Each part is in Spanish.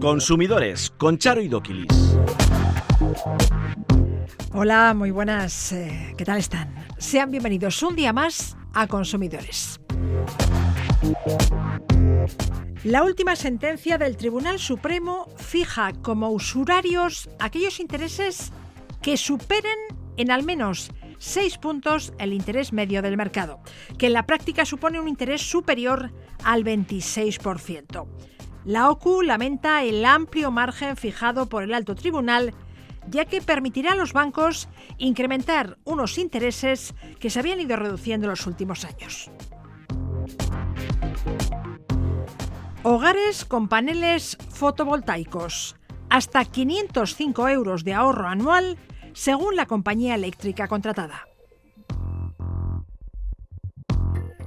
Consumidores con Charo y Doquilis. Hola, muy buenas. Eh, ¿Qué tal están? Sean bienvenidos un día más a Consumidores. La última sentencia del Tribunal Supremo fija como usurarios aquellos intereses que superen en al menos seis puntos el interés medio del mercado, que en la práctica supone un interés superior al 26%. La OCU lamenta el amplio margen fijado por el alto tribunal ya que permitirá a los bancos incrementar unos intereses que se habían ido reduciendo en los últimos años. Hogares con paneles fotovoltaicos. Hasta 505 euros de ahorro anual según la compañía eléctrica contratada.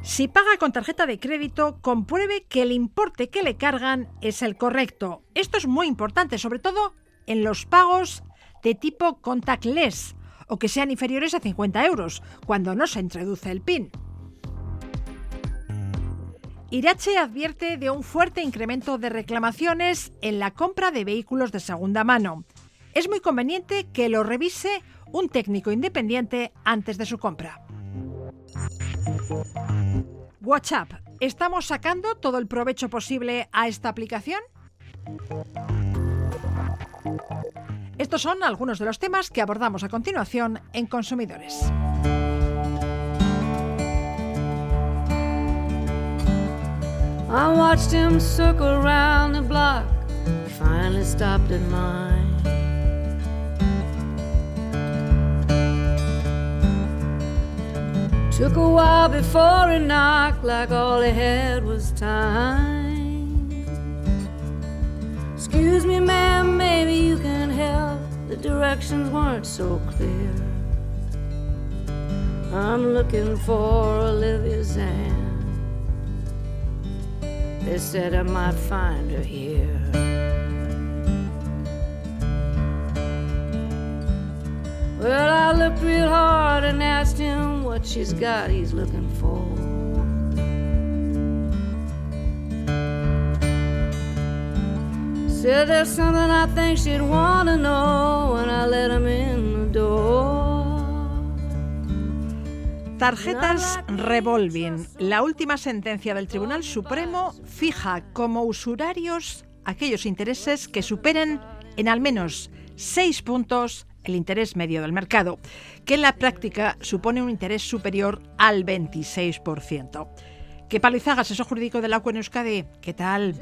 Si paga con tarjeta de crédito, compruebe que el importe que le cargan es el correcto. Esto es muy importante, sobre todo en los pagos de tipo contactless o que sean inferiores a 50 euros, cuando no se introduce el PIN. Irache advierte de un fuerte incremento de reclamaciones en la compra de vehículos de segunda mano es muy conveniente que lo revise un técnico independiente antes de su compra. WhatsApp, ¿estamos sacando todo el provecho posible a esta aplicación? Estos son algunos de los temas que abordamos a continuación en Consumidores. Took a while before he knocked, like all he had was time. Excuse me, ma'am, maybe you can help. The directions weren't so clear. I'm looking for Olivia's aunt. They said I might find her here. Well, I looked real hard and asked him what she's got he's looking for. Said there's something I think she'd want to know when I let him in the door. Tarjetas revolving. La última sentencia del Tribunal Supremo fija como usurarios aquellos intereses que superen en al menos seis puntos el interés medio del mercado, que en la práctica supone un interés superior al 26%. ¿Qué palizaga eso jurídico de la en Euskadi? ¿Qué tal?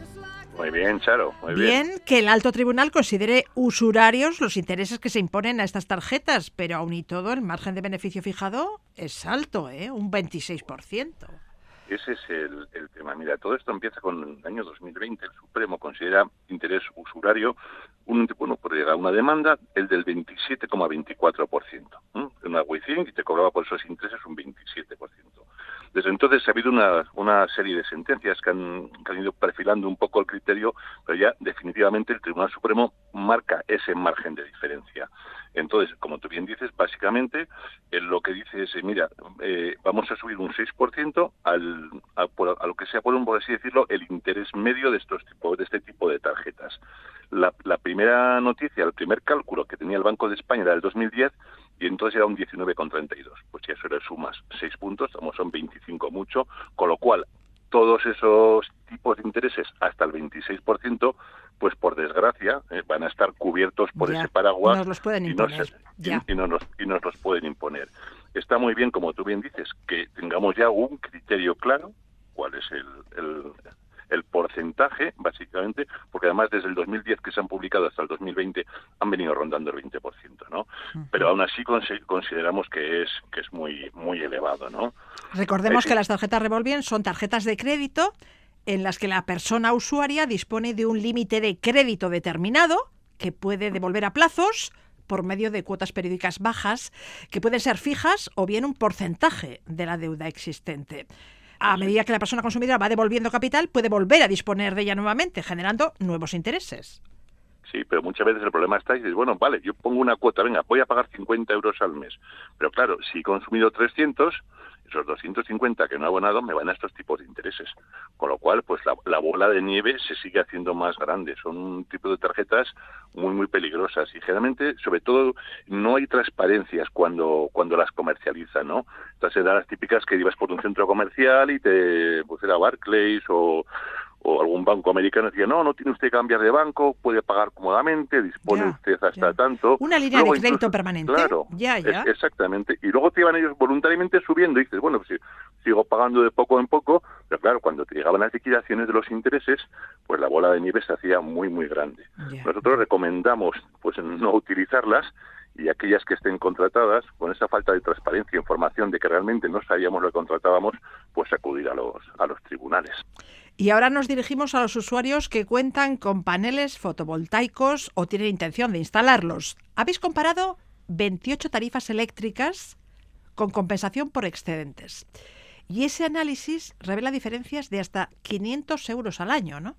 Muy bien, Charo, muy bien. Bien que el alto tribunal considere usurarios los intereses que se imponen a estas tarjetas, pero aún y todo el margen de beneficio fijado es alto, ¿eh? un 26%. Ese es el, el, tema. Mira, todo esto empieza con el año 2020. El Supremo considera interés usurario un, bueno, por llegar a una demanda, el del 27,24%. Una WICIN y te cobraba por esos intereses un 27%. Desde entonces ha habido una, serie de sentencias que han, ido perfilando un poco el criterio, pero ya definitivamente el Tribunal Supremo marca ese margen de diferencia. Entonces, como tú bien dices, básicamente lo que dice es, eh, mira, eh, vamos a subir un 6% al, a, a, lo que sea, por, un, por así decirlo, el interés medio de, estos tipo, de este tipo de tarjetas. La, la, primera noticia, el primer cálculo que tenía el Banco de España era del 2010 y entonces era un 19,32. Pues si eso le sumas 6 puntos, como son 25 mucho, con lo cual todos esos tipos de intereses hasta el 26%, pues por desgracia eh, van a estar cubiertos por ese paraguas nos los pueden imponer. Y, no y, nos, y nos los pueden imponer. Está muy bien, como tú bien dices, que tengamos ya un criterio claro, cuál es el, el, el porcentaje, básicamente, porque además desde el 2010 que se han publicado hasta el 2020 han venido rondando el 20%, ¿no? Pero aún así consideramos que es que es muy muy elevado, ¿no? Recordemos que las tarjetas Revolving son tarjetas de crédito en las que la persona usuaria dispone de un límite de crédito determinado que puede devolver a plazos por medio de cuotas periódicas bajas que pueden ser fijas o bien un porcentaje de la deuda existente a medida que la persona consumidora va devolviendo capital, puede volver a disponer de ella nuevamente, generando nuevos intereses. Sí, pero muchas veces el problema está y dices, bueno, vale, yo pongo una cuota, venga, voy a pagar 50 euros al mes. Pero claro, si he consumido 300, esos 250 que no he abonado me van a estos tipos de intereses. con lo cual pues la, bola de nieve se sigue haciendo más grande. Son un tipo de tarjetas muy muy peligrosas y generalmente, sobre todo, no hay transparencias cuando cuando las comercializan, ¿no? Entonces dan las típicas que ibas por un centro comercial y te pues era Barclays o o algún banco americano decía, no, no tiene usted que cambiar de banco, puede pagar cómodamente, dispone usted hasta tanto. Una línea de crédito permanente. Claro, ya, ya. exactamente. Y luego te iban ellos voluntariamente subiendo y dices, bueno, pues sigo pagando de poco en poco, pero claro, cuando te llegaban las liquidaciones de los intereses, pues la bola de nieve se hacía muy, muy grande. Nosotros recomendamos pues no utilizarlas y aquellas que estén contratadas, con esa falta de transparencia e información de que realmente no sabíamos lo que contratábamos, pues acudir a los, a los tribunales. Y ahora nos dirigimos a los usuarios que cuentan con paneles fotovoltaicos o tienen intención de instalarlos. Habéis comparado 28 tarifas eléctricas con compensación por excedentes. Y ese análisis revela diferencias de hasta 500 euros al año, ¿no?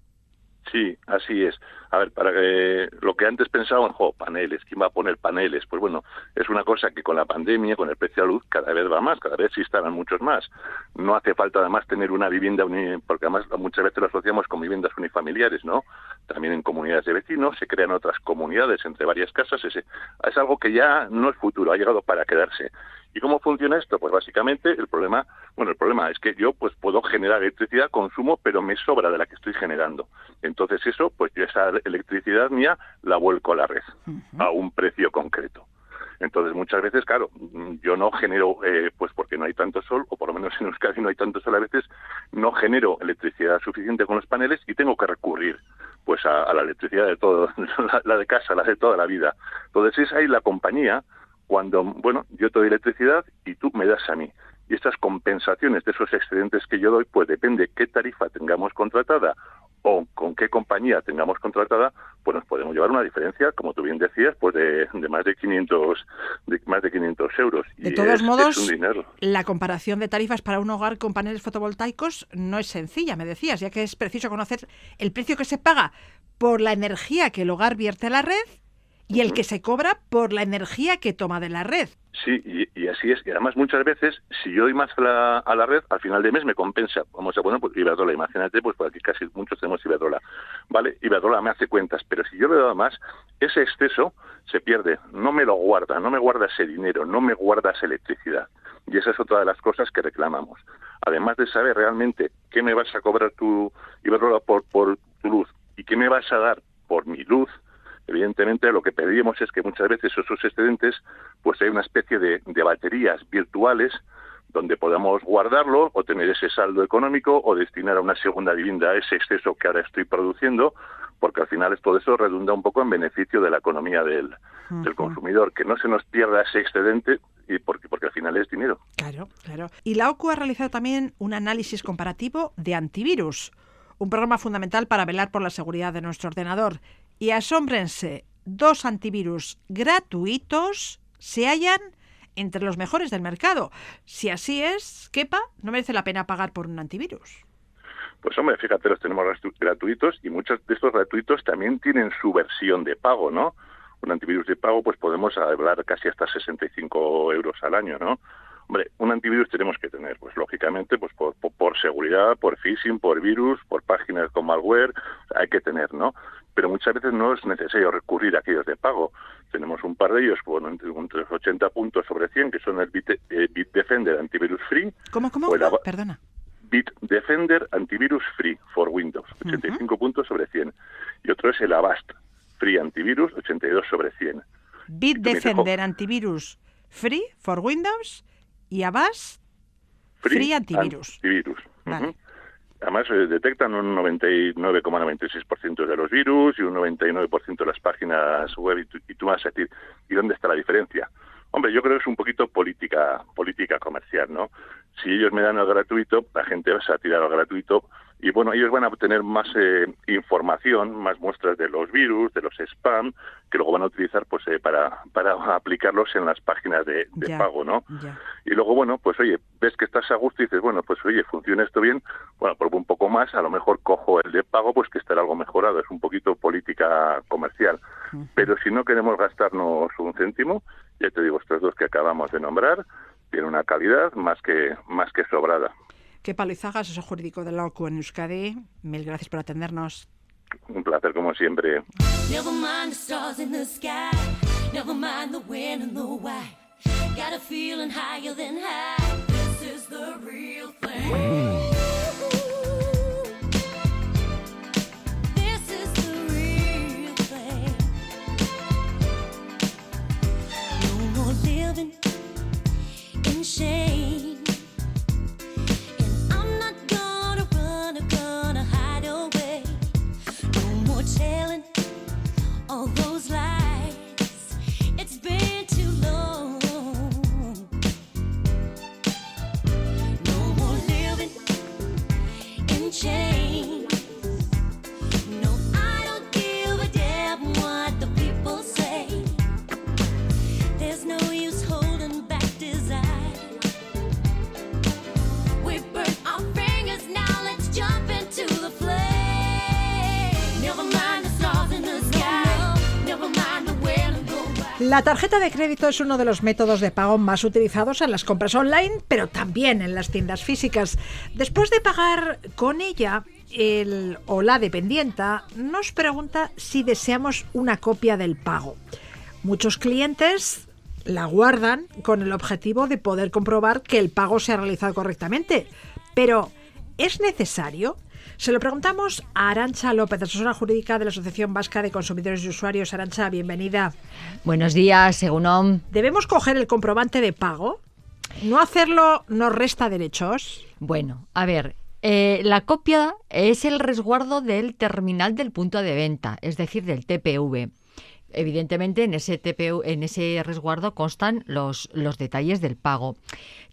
Sí, así es. A ver, para que lo que antes pensaban, jo, paneles, ¿quién va a poner paneles? Pues bueno, es una cosa que con la pandemia, con el precio de la luz, cada vez va más, cada vez se instalan muchos más. No hace falta además tener una vivienda, porque además muchas veces lo asociamos con viviendas unifamiliares, ¿no? También en comunidades de vecinos, se crean otras comunidades entre varias casas. Es, es algo que ya no es futuro, ha llegado para quedarse. ¿Y cómo funciona esto? Pues básicamente el problema, bueno, el problema es que yo pues puedo generar electricidad, consumo, pero me sobra de la que estoy generando. Entonces eso, pues yo esa electricidad mía la vuelco a la red a un precio concreto. Entonces muchas veces, claro, yo no genero, eh, pues porque no hay tanto sol, o por lo menos en Euskadi no hay tanto sol a veces, no genero electricidad suficiente con los paneles y tengo que recurrir pues a, la electricidad de todo, la, la, de casa, la de toda la vida. Entonces es ahí la compañía cuando, bueno, yo te doy electricidad y tú me das a mí. Y estas compensaciones de esos excedentes que yo doy, pues depende qué tarifa tengamos contratada o con qué compañía tengamos contratada, pues nos podemos llevar una diferencia, como tú bien decías, pues de, más de 500 de más de 500 euros. De todos modos, la comparación de tarifas para un hogar con paneles fotovoltaicos no es sencilla, me decías, ya que es preciso conocer el precio que se paga por la energía que el hogar vierte a la red y el que se cobra por la energía que toma de la red. Sí, y, así es. Y además muchas veces, si yo doy más a la, a la, red, al final de mes me compensa. Vamos a poner pues, Iberdrola. Imagínate, pues por aquí casi muchos tenemos Iberdrola. Vale, Iberdrola me hace cuentas, pero si yo le doy más, ese exceso se pierde. No me lo guarda, no me guarda ese dinero, no me guarda esa electricidad. Y esa es otra de las cosas que reclamamos. Además de saber realmente qué me vas a cobrar tu Iberdrola por, por tu luz y qué me vas a dar por mi luz, Evidentemente, lo que pedimos es que muchas veces esos excedentes, pues hay una especie de, baterías virtuales donde podamos guardarlo o tener ese saldo económico o destinar a una segunda vivienda ese exceso que ahora estoy produciendo, porque al final todo eso redunda un poco en beneficio de la economía del, del consumidor, que no se nos pierda ese excedente y porque, porque al final es dinero. Claro, claro. Y la OCU ha realizado también un análisis comparativo de antivirus, un programa fundamental para velar por la seguridad de nuestro ordenador y asómbrense, dos antivirus gratuitos se hallan entre los mejores del mercado. Si así es, quepa, no merece la pena pagar por un antivirus. Pues hombre, fíjate, los tenemos gratuitos y muchos de estos gratuitos también tienen su versión de pago, ¿no? Un antivirus de pago, pues podemos hablar casi hasta 65 euros al año, ¿no? Hombre, un antivirus tenemos que tener, pues lógicamente, pues por, por, seguridad, por phishing, por virus, por páginas con malware, hay que tener, ¿no? Pero muchas veces no es necesario recurrir a aquellos de pago. Tenemos un par de ellos, bueno, entre, 80 puntos sobre 100, que son el eh, Bitdefender Antivirus Free. ¿Cómo, cómo? Perdona. Bitdefender Antivirus Free for Windows, 85 puntos sobre 100. Y otro es el Avast Free Antivirus, 82 sobre 100. Bitdefender Antivirus Free for Windows y Avast Free, Antivirus. Además, se detectan un 99,96% de los virus y un 99% de las páginas web. Y tú, vas a decir, ¿y dónde está la diferencia? Hombre, yo creo que es un poquito política política comercial, ¿no? Si ellos me dan el gratuito, la gente va a tirar al gratuito y bueno, ellos van a obtener más eh, información, más muestras de los virus, de los spam, que luego van a utilizar pues eh, para, para aplicarlos en las páginas de, pago, ¿no? Y luego, bueno, pues oye, ves que estás a gusto y dices, bueno, pues oye, funciona esto bien, bueno, pruebo un poco más, a lo mejor cojo el de pago, pues que estará algo mejorado, es un poquito política comercial. Pero si no queremos gastarnos un céntimo, ya te digo, estos dos que acabamos de nombrar, tienen una calidad más que, más que sobrada. Qué palizaga es eso jurídico de loco en Euskadi. Mil gracias por atendernos. Un placer como siempre. In the in La tarjeta de crédito es uno de los métodos de pago más utilizados en las compras online, pero también en las tiendas físicas. Después de pagar con ella, el o la dependienta nos pregunta si deseamos una copia del pago. Muchos clientes la guardan con el objetivo de poder comprobar que el pago se ha realizado correctamente. Pero, ¿es necesario? Se lo preguntamos a Arancha López, asesora jurídica de la Asociación Vasca de Consumidores y Usuarios. Arancha, bienvenida. Buenos días, según ¿Debemos coger el comprobante de pago? ¿No hacerlo nos resta derechos? Bueno, a ver, eh, la copia es el resguardo del terminal del punto de venta, es decir, del TPV. Evidentemente, en ese TPV, en ese resguardo constan los, los detalles del pago.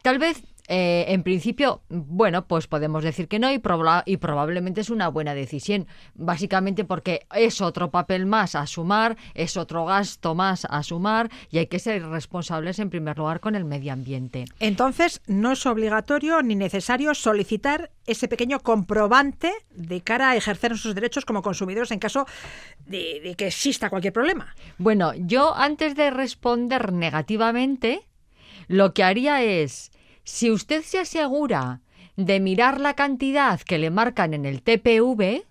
Tal vez eh, en principio, bueno, pues podemos decir que no y, proba- y probablemente es una buena decisión, básicamente porque es otro papel más a sumar, es otro gasto más a sumar y hay que ser responsables en primer lugar con el medio ambiente. Entonces, no es obligatorio ni necesario solicitar ese pequeño comprobante de cara a ejercer nuestros derechos como consumidores en caso de, de que exista cualquier problema. Bueno, yo antes de responder negativamente, lo que haría es, si usted se asegura de mirar la cantidad que le marcan en el TPV,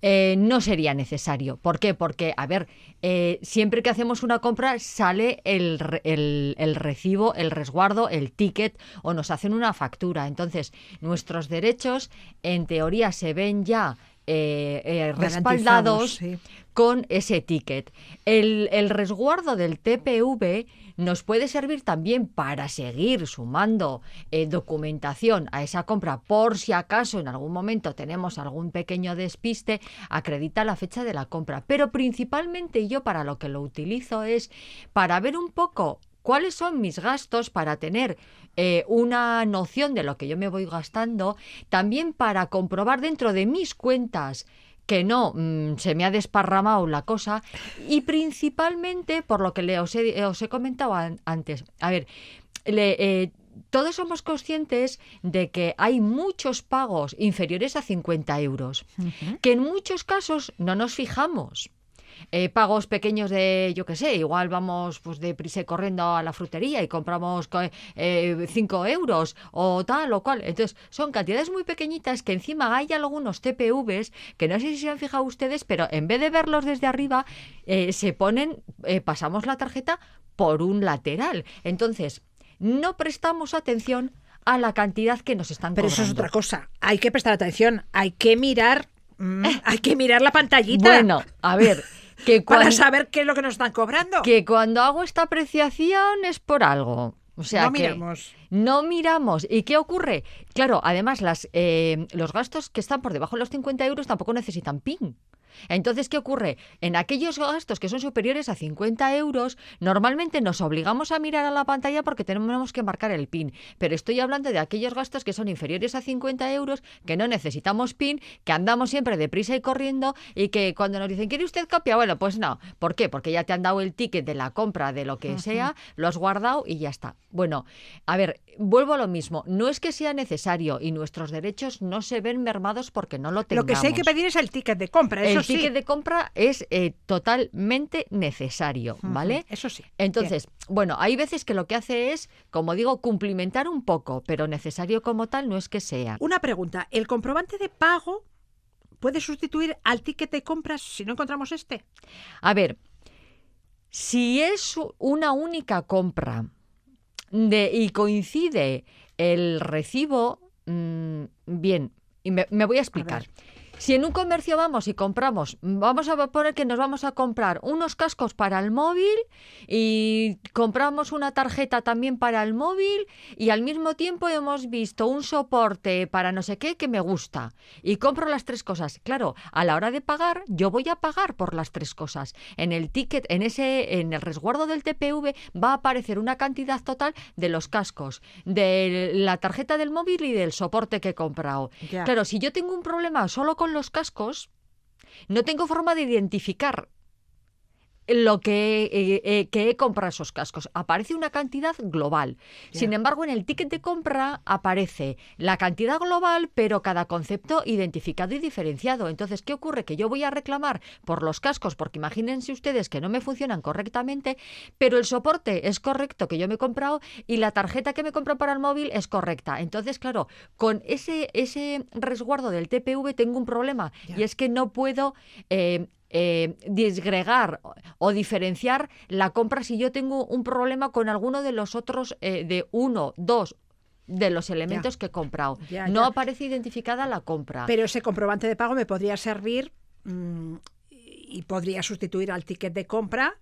eh, no sería necesario. ¿Por qué? Porque, a ver, eh, siempre que hacemos una compra sale el, re- el- el recibo, el resguardo, el ticket o nos hacen una factura. Entonces, nuestros derechos, en teoría, se ven ya eh, respaldados sí. con ese ticket. El, el resguardo del TPV nos puede servir también para seguir sumando eh, documentación a esa compra por si acaso en algún momento tenemos algún pequeño despiste, acredita la fecha de la compra. Pero principalmente yo para lo que lo utilizo es para ver un poco cuáles son mis gastos para tener eh, una noción de lo que yo me voy gastando, también para comprobar dentro de mis cuentas que no mm, se me ha desparramado la cosa y principalmente por lo que le, os, he, os he comentado an- antes. A ver, le, eh, todos somos conscientes de que hay muchos pagos inferiores a 50 euros, que en muchos casos no nos fijamos. Eh, pagos pequeños de, yo qué sé, igual vamos pues de prisa y corriendo a la frutería y compramos 5 euros o tal o cual. Entonces, son cantidades muy pequeñitas que encima hay algunos TPVs que no sé si se han fijado ustedes, pero en vez de verlos desde arriba, eh, se ponen, eh, pasamos la tarjeta por un lateral. Entonces, no prestamos atención a la cantidad que nos están Pero eso es otra cosa. Hay que prestar atención. Hay que mirar, mm, hay que mirar la pantallita Bueno, a ver, que para saber qué es lo que nos están cobrando. que cuando hago esta apreciación es por algo. O sea no que miramos. no miramos. ¿Y qué ocurre? Claro, además las, eh, los gastos que están por debajo de los 50 euros tampoco necesitan PIN. Entonces, ¿qué ocurre? En aquellos gastos que son superiores a 50 euros, normalmente nos obligamos a mirar a la pantalla porque tenemos que marcar el PIN. Pero estoy hablando de aquellos gastos que son inferiores a 50 euros, que no necesitamos PIN, que andamos siempre deprisa y corriendo y que cuando nos dicen, ¿quiere usted copia? Bueno, pues no. ¿Por qué? Porque ya te han dado el ticket de la compra de lo que sea, lo has guardado y ya está. Bueno, a ver, vuelvo a lo mismo. No es que sea necesario y nuestros derechos no se ven mermados porque no lo Lo tengamos. que sí hay que pedir es el ticket de compra. Eso el sí. ticket de compra es eh, totalmente necesario, ¿vale? Eso sí. Entonces, bueno, hay veces que lo que hace es, como digo, cumplimentar un poco, pero necesario como tal no es que sea. Una pregunta. ¿El comprobante de pago puede sustituir al ticket de compras si no encontramos este? A ver, si es una única compra de, y coincide el recibo, mm, bien, y me, me voy a explicar. Si en un comercio vamos y compramos, vamos a poner que nos vamos a comprar unos cascos para el móvil y compramos una tarjeta también para el móvil y al mismo tiempo hemos visto un soporte para no sé qué que me gusta y compro las tres cosas. Claro, a la hora de pagar, yo voy a pagar por las tres cosas. En el ticket, en ese, en el resguardo del TPV va a aparecer una cantidad total de los cascos, de la tarjeta del móvil y del soporte que he comprado. Claro, si yo tengo un problema solo con los cascos, no tengo forma de identificar lo que, eh, eh, que he comprado esos cascos. Aparece una cantidad global. Sin embargo, en el ticket de compra aparece la cantidad global, pero cada concepto identificado y diferenciado. Entonces, ¿qué ocurre? Que yo voy a reclamar por los cascos, porque imagínense ustedes que no me funcionan correctamente, pero el soporte es correcto que yo me he comprado y la tarjeta que me compro para el móvil es correcta. Entonces, claro, con ese, ese resguardo del TPV tengo un problema y es que no puedo eh, eh, disgregar o- diferenciar la compra si yo tengo un problema con alguno de los otros, eh, de uno, dos de los elementos que he comprado. Ya, no ya. aparece identificada la compra. Pero ese comprobante de pago me podría servir mm, y podría sustituir al ticket de compra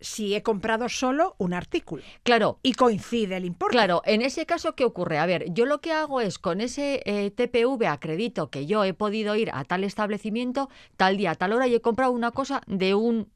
si he comprado solo un artículo claro, y coincide el importe. Claro, en ese caso, ¿qué ocurre? A ver, yo lo que hago es con ese eh, TPV acredito que yo he podido ir a tal establecimiento, tal día, tal hora y he comprado una cosa de un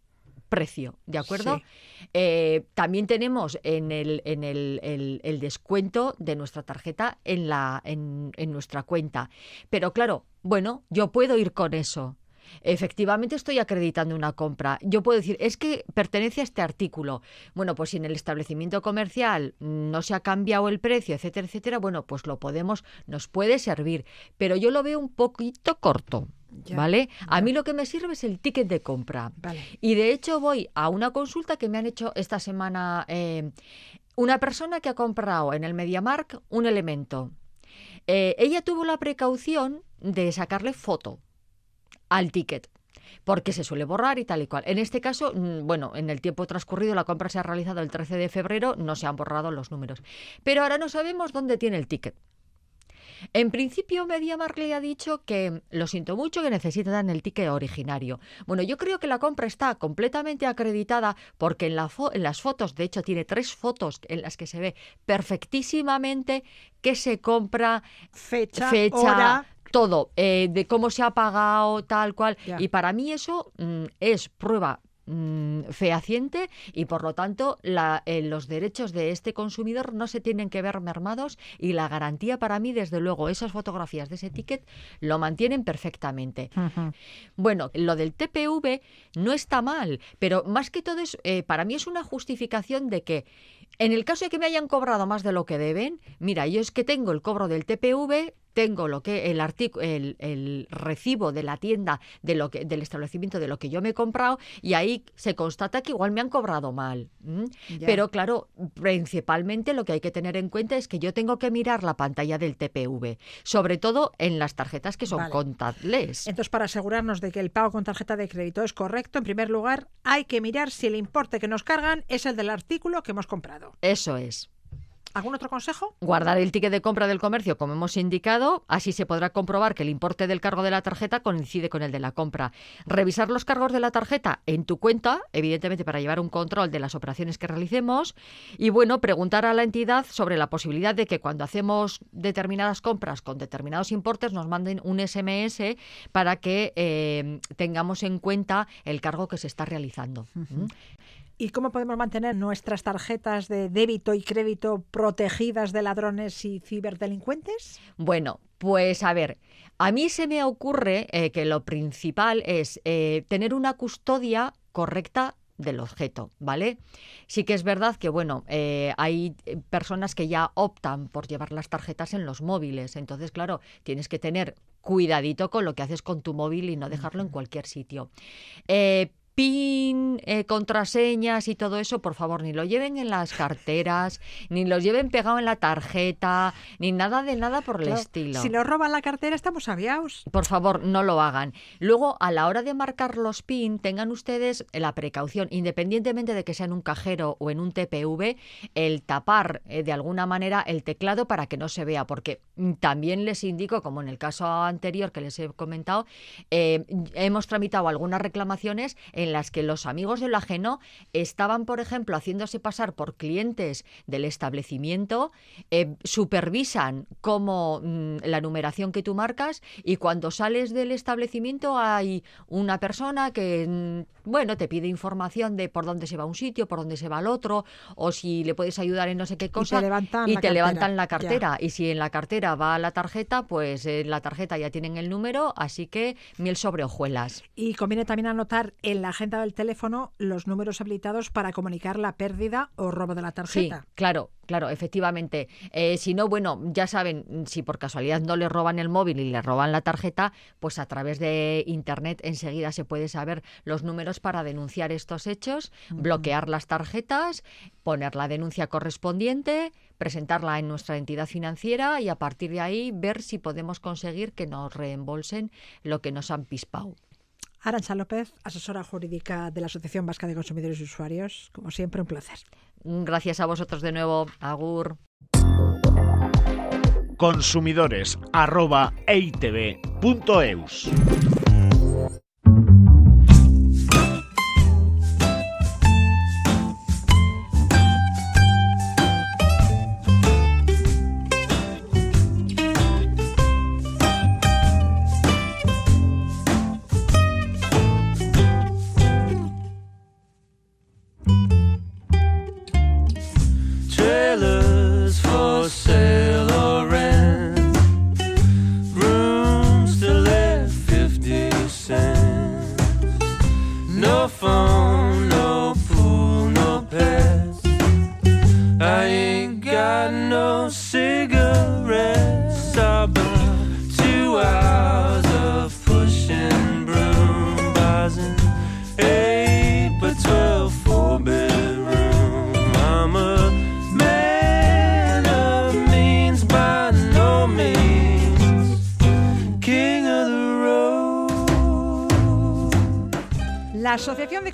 precio, ¿de acuerdo? Sí. Eh, también tenemos en el, en el, el- el descuento de nuestra tarjeta en, la, en, en nuestra cuenta. Pero claro, bueno, yo puedo ir con eso. Efectivamente estoy acreditando una compra. Yo puedo decir, es que pertenece a este artículo. Bueno, pues si en el establecimiento comercial no se ha cambiado el precio, etcétera, etcétera, bueno, pues lo podemos, nos puede servir. Pero yo lo veo un poquito corto. Ya, ¿Vale? A mí lo que me sirve es el ticket de compra. Vale. Y de hecho voy a una consulta que me han hecho esta semana eh, una persona que ha comprado en el MediaMark un elemento. Eh, ella tuvo la precaución de sacarle foto al ticket porque se suele borrar y tal y cual. En este caso, mm, bueno, en el tiempo transcurrido la compra se ha realizado el 13 de febrero, no se han borrado los números. Pero ahora no sabemos dónde tiene el ticket. En principio, MediaMarkt le ha dicho que lo siento mucho, que necesitan el ticket originario. Bueno, yo creo que la compra está completamente acreditada porque en, la fo- en las fotos, de hecho, tiene tres fotos en las que se ve perfectísimamente que se compra Fecha, fecha, hora. Todo, eh, de cómo se ha pagado, tal cual. Y para mí eso mm, es prueba mm, fehaciente y por lo tanto la- eh, los derechos de este consumidor no se tienen que ver mermados y la garantía para mí, desde luego, esas fotografías de ese ticket lo mantienen perfectamente. Bueno, lo del TPV no está mal, pero más que todo es, eh, para mí es una justificación de que en el caso de que me hayan cobrado más de lo que deben, mira, yo es que tengo el cobro del TPV, tengo lo que el el, el recibo de la tienda de lo que del establecimiento de lo que yo me he comprado y ahí se constata que igual me han cobrado mal. Pero claro, principalmente lo que hay que tener en cuenta es que yo tengo que mirar la pantalla del TPV, sobre todo en las tarjetas que son Vale. contactless. Entonces, para asegurarnos de que el pago con tarjeta de crédito es correcto, en primer lugar, hay que mirar si el importe que nos cargan es el del artículo que hemos comprado. Eso es. ¿Algún otro consejo? Guardar el ticket de compra del comercio, como hemos indicado, así se podrá comprobar que el importe del cargo de la tarjeta coincide con el de la compra. Revisar los cargos de la tarjeta en tu cuenta, evidentemente para llevar un control de las operaciones que realicemos. Y bueno, preguntar a la entidad sobre la posibilidad de que cuando hacemos determinadas compras con determinados importes nos manden un SMS para que eh, tengamos en cuenta el cargo que se está realizando. ¿Mm? ¿Y cómo podemos mantener nuestras tarjetas de débito y crédito protegidas de ladrones y ciberdelincuentes? Bueno, pues a ver, a mí se me ocurre eh, que lo principal es eh, tener una custodia correcta del objeto, ¿vale? Sí que es verdad que, bueno, eh, hay personas que ya optan por llevar las tarjetas en los móviles, entonces, claro, tienes que tener cuidadito con lo que haces con tu móvil y no dejarlo en cualquier sitio. Eh, PIN, eh, contraseñas y todo eso, por favor, ni lo lleven en las carteras, ni los lleven pegado en la tarjeta, ni nada de nada por el Claro, estilo. Si nos roban la cartera, estamos aviados. Por favor, no lo hagan. Luego, a la hora de marcar los PIN, tengan ustedes la precaución, independientemente de que sea en un cajero o en un TPV, el tapar eh, de alguna manera el teclado para que no se vea, porque también les indico, como en el caso anterior que les he comentado, eh, hemos tramitado algunas reclamaciones en las que los amigos del ajeno estaban, por ejemplo, haciéndose pasar por clientes del establecimiento, eh, supervisan cómo mm, la numeración que tú marcas y cuando sales del establecimiento hay una persona que, mm, bueno, te pide información de por dónde se va a un sitio, por dónde se va al otro, o si le puedes ayudar en no sé qué cosa. levantan y la te cartera, levantan la ya. cartera. Y si en la cartera va la tarjeta, pues en la tarjeta ya tienen el número, así que miel sobre hojuelas. Y conviene también anotar en la agenda del teléfono los números habilitados para comunicar la pérdida o robo de la Sí, tarjeta. claro, claro, efectivamente. Eh, si no, bueno, ya saben, si por casualidad no le roban el móvil y le roban la tarjeta, pues a través de Internet enseguida se puede saber los números para denunciar estos hechos, bloquear las tarjetas, poner la denuncia correspondiente, presentarla en nuestra entidad financiera y a partir de ahí ver si podemos conseguir que nos reembolsen lo que nos han pispado. Arancha López, asesora jurídica de la Asociación Vasca de Consumidores y Usuarios. Como siempre, un placer. Gracias a vosotros de nuevo. Agur. Consumidores arroba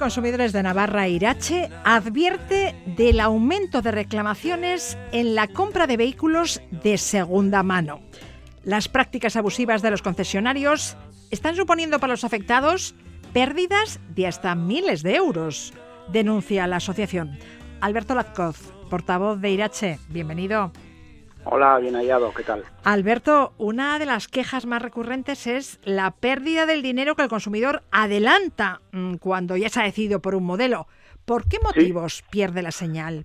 Consumidores de Navarra, Irache, advierte del aumento de reclamaciones en la compra de vehículos de segunda mano. Las prácticas abusivas de los concesionarios están suponiendo para los afectados pérdidas de hasta miles de euros, denuncia la asociación. Alberto Lazcoz, portavoz de Irache, bienvenido. Hola, bien hallado, ¿qué tal? Alberto, una de las quejas más recurrentes es la pérdida del dinero que el consumidor adelanta mm, cuando ya se ha decidido por un modelo. ¿Por qué motivos pierde la señal?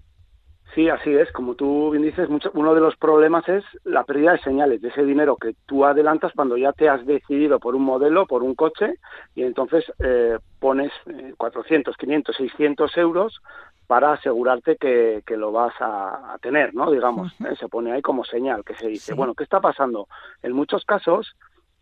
Sí, así es. Como tú bien dices, mucho- uno de los problemas es la pérdida de señales, de ese dinero que tú adelantas cuando ya te has decidido por un modelo, por un coche, y entonces eh, pones eh, 400, 500, 600 euros para asegurarte que, que lo vas a, a tener, ¿no? Digamos, ¿eh? se pone ahí como señal que se dice. Sí. Bueno, ¿qué está pasando? En muchos casos,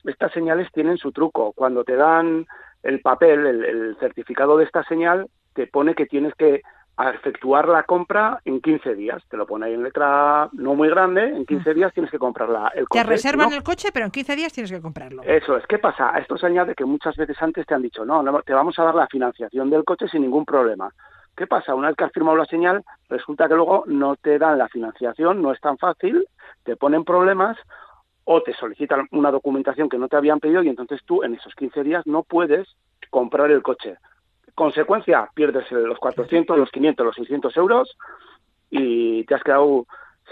estas señales tienen su truco. Cuando te dan el papel, el, el certificado de esta señal, te pone que tienes que efectuar la compra en 15 días. Te lo pone ahí en letra no muy grande, en 15 días tienes que comprarla el coche. Te reservan ¿no? el coche, pero en 15 días tienes que comprarlo. Eso es. ¿Qué pasa? A esto se añade que muchas veces antes te han dicho, no, no, te vamos a dar la financiación del coche sin ningún problema. ¿Qué pasa? Una vez que has firmado la señal, resulta que luego no te dan la financiación, no es tan fácil, te ponen problemas o te solicitan una documentación que no te habían pedido y entonces tú en esos 15 días no puedes comprar el coche. Consecuencia, pierdes los 400, los 500, los 600 euros y te has quedado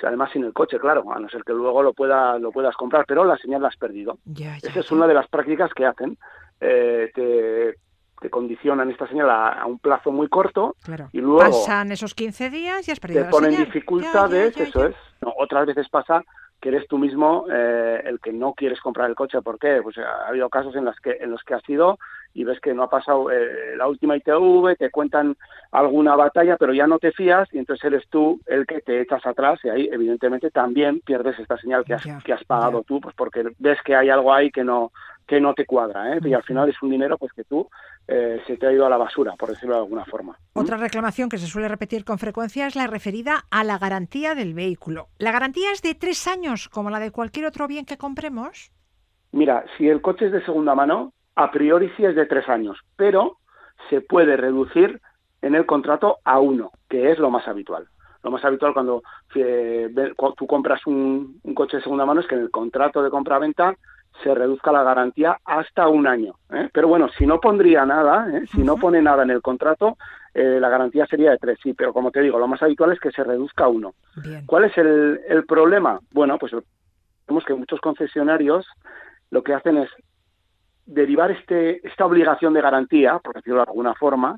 además sin el coche, claro, a no ser que luego lo, pueda, lo puedas comprar, pero la señal la has perdido. Esa es una de las prácticas que hacen. Eh, te, te condicionan esta señal a, a un plazo muy corto Claro. y luego Pasan esos 15 días y has perdido te la ponen señal. dificultades, Ya, ya, ya, eso es. No, otras veces pasa que eres tú mismo eh, el que no quieres comprar el coche. ¿Por qué? Pues ha habido casos en los que en los que has sido y ves que no ha pasado eh, la última ITV, te cuentan alguna batalla, pero ya no te fías y entonces eres tú el que te echas atrás y ahí evidentemente también pierdes esta señal que has, que has pagado tú, pues porque ves que hay algo ahí que no que no te cuadra, ¿eh? y al final es un dinero pues que tú eh, se te ha ido a la basura, por decirlo de alguna forma. Otra reclamación que se suele repetir con frecuencia es la referida a la garantía del vehículo. ¿La garantía es de tres años como la de cualquier otro bien que compremos? Mira, si el coche es de segunda mano, a priori sí es de tres años, pero se puede reducir en el contrato a uno, que es lo más habitual. Lo más habitual cuando eh, tú compras un, un coche de segunda mano es que en el contrato de compra-venta se reduzca la garantía hasta un año. ¿eh? Pero bueno, si no pondría nada, ¿eh? si no pone nada en el contrato, eh, la garantía sería de tres, sí, pero como te digo, lo más habitual es que se reduzca a uno. Bien. ¿Cuál es el, el problema? Bueno, pues vemos que muchos concesionarios lo que hacen es derivar este, esta obligación de garantía, por decirlo de alguna forma,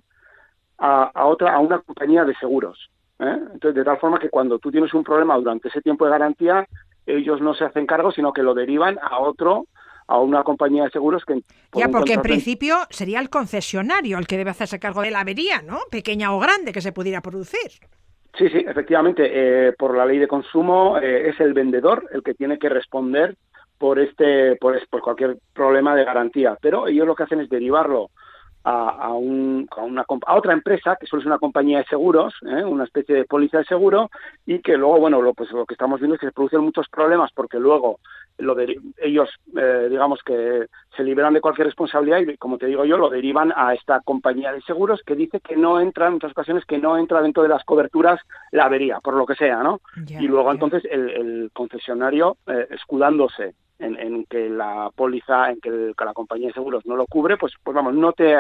a, a otra, a una compañía de seguros. Entonces, de tal forma que cuando tú tienes un problema durante ese tiempo de garantía, ellos no se hacen cargo, sino que lo derivan a otro, a una compañía de seguros que... Ya, porque en principio sería el concesionario el que debe hacerse cargo de la avería, ¿no? Pequeña o grande que se pudiera producir. Sí, sí, efectivamente. eh, por la ley de consumo eh, es el vendedor el que tiene que responder por este, por, por cualquier problema de garantía. Pero ellos lo que hacen es derivarlo a, a, un- a una, a otra empresa que suele ser una compañía de seguros, ¿eh? una especie de póliza de seguro, y que luego, bueno, lo, pues lo que estamos viendo es que se producen muchos problemas porque luego lo de, ellos, eh, digamos que se liberan de cualquier responsabilidad y, como te digo yo, lo derivan a esta compañía de seguros que dice que no entra, en muchas ocasiones, que no entra dentro de las coberturas la avería, por lo que sea, ¿no? Y luego entonces el, el concesionario, eh, escudándose en, en que la póliza, en que, el- que la compañía de seguros no lo cubre, pues, pues vamos, no te,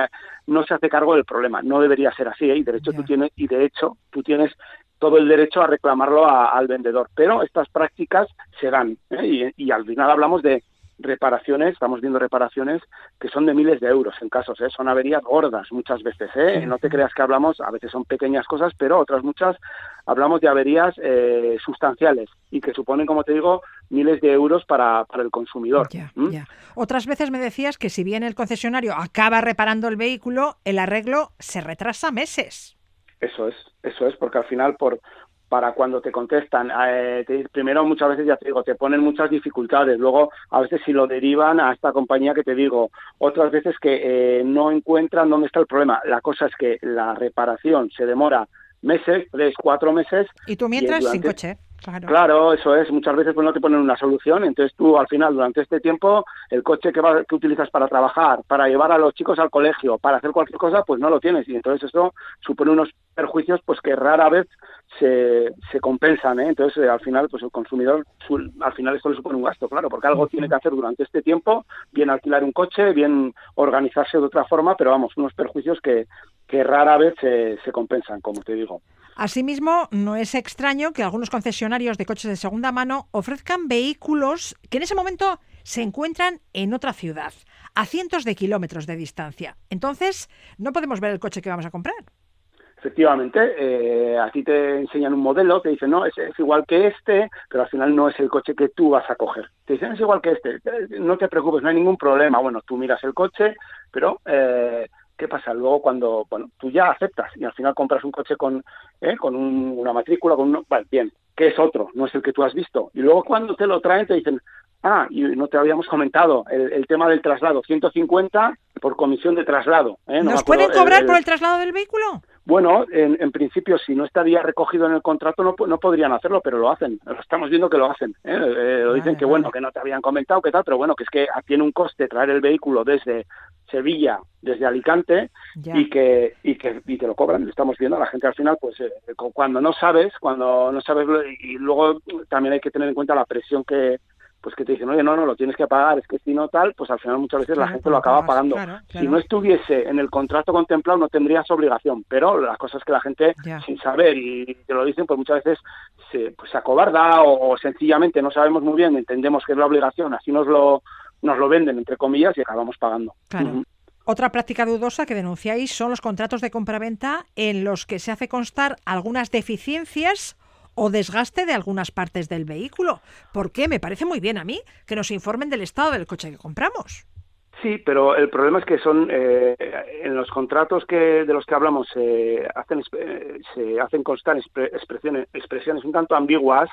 no se hace cargo del problema. No debería ser así, ¿eh? y de hecho Ya. tú tienes, y de hecho tú tienes todo el derecho a reclamarlo a- al vendedor. Pero estas prácticas se dan, ¿eh? y, y al final hablamos de reparaciones, estamos viendo reparaciones que son de miles de euros en casos, ¿eh? son averías gordas muchas veces, ¿eh? Sí, no te creas que hablamos, a veces son pequeñas cosas, pero otras muchas hablamos de averías eh, sustanciales y que suponen, como te digo, miles de euros para, para el consumidor. Ya, ya. Otras veces me decías que si bien el concesionario acaba reparando el vehículo, el arreglo se retrasa meses. Eso es, eso es, porque al final por para cuando te contestan, eh, te- primero muchas veces ya te digo, te ponen muchas dificultades, luego a veces si lo derivan a esta compañía que te digo, otras veces que eh, no encuentran dónde está el problema. La cosa es que la reparación se demora meses, tres, cuatro meses, Y tú mientras durante- sin coche. Claro. Eso es. Muchas veces pues no te ponen una solución. Entonces tú al final durante este tiempo el coche que, va- que utilizas para trabajar, para llevar a los chicos al colegio, para hacer cualquier cosa, pues no lo tienes. Y entonces eso supone unos perjuicios pues que rara vez se, se compensan. ¿eh? Entonces eh, al final pues el consumidor su- al final esto le supone un gasto, claro, porque algo tiene que hacer durante este tiempo, bien alquilar un coche, bien organizarse de otra forma, pero vamos, unos perjuicios que, que rara vez se, se compensan, como te digo. Asimismo, no es extraño que algunos concesionarios de coches de segunda mano ofrezcan vehículos que en ese momento se encuentran en otra ciudad, a cientos de kilómetros de distancia. Entonces, no podemos ver el coche que vamos a comprar. Efectivamente, eh, a ti te enseñan un modelo, te dicen, no, es, es igual que este, pero al final no es el coche que tú vas a coger. Te dicen, es igual que este, no te preocupes, no hay ningún problema. Bueno, tú miras el coche, pero eh, ¿qué pasa? Luego cuando, bueno, tú ya aceptas y al final compras un coche con, eh, con un- una matrícula, con un, vale, bien, que es otro, no es el que tú has visto. Y luego cuando te lo traen te dicen, ah, y no te habíamos comentado, el, el tema del traslado, 150 por comisión de traslado. ¿eh? No ¿Nos acuerdo, pueden el- cobrar el- por el traslado del vehículo? Bueno, en, en principio, si no estaría recogido en el contrato, no, no podrían hacerlo, pero lo hacen. Lo estamos viendo que lo hacen. ¿eh? Eh, lo dicen que, bueno, que no te habían comentado, que tal, pero bueno, que es que tiene un coste traer el vehículo desde Sevilla, desde Alicante, Ya. y que y que y te lo cobran. Lo estamos viendo. La gente al final, pues, eh, cu- cuando no sabes, cuando no sabes, y luego también hay que tener en cuenta la presión que pues que te dicen, oye, no, no, lo tienes que pagar, es que si no tal, pues al final muchas veces la gente lo acaba pagando. claro, Si no estuviese en el contrato contemplado no tendrías obligación, pero la cosa es que la gente Ya. sin saber y te lo dicen pues muchas veces se, pues, se acobarda o, o sencillamente no sabemos muy bien, entendemos que es la obligación, así nos lo nos lo venden entre comillas y acabamos pagando. Claro. Ujú. Otra práctica dudosa que denunciáis son los contratos de compraventa en los que se hace constar algunas deficiencias o desgaste de algunas partes del vehículo. ¿Por qué? Me parece muy bien a mí que nos informen del estado del coche que compramos. Sí, pero el problema es que son eh, en los contratos que de los que hablamos se hacen eh, se hacen constar expre- expresiones expresiones un tanto ambiguas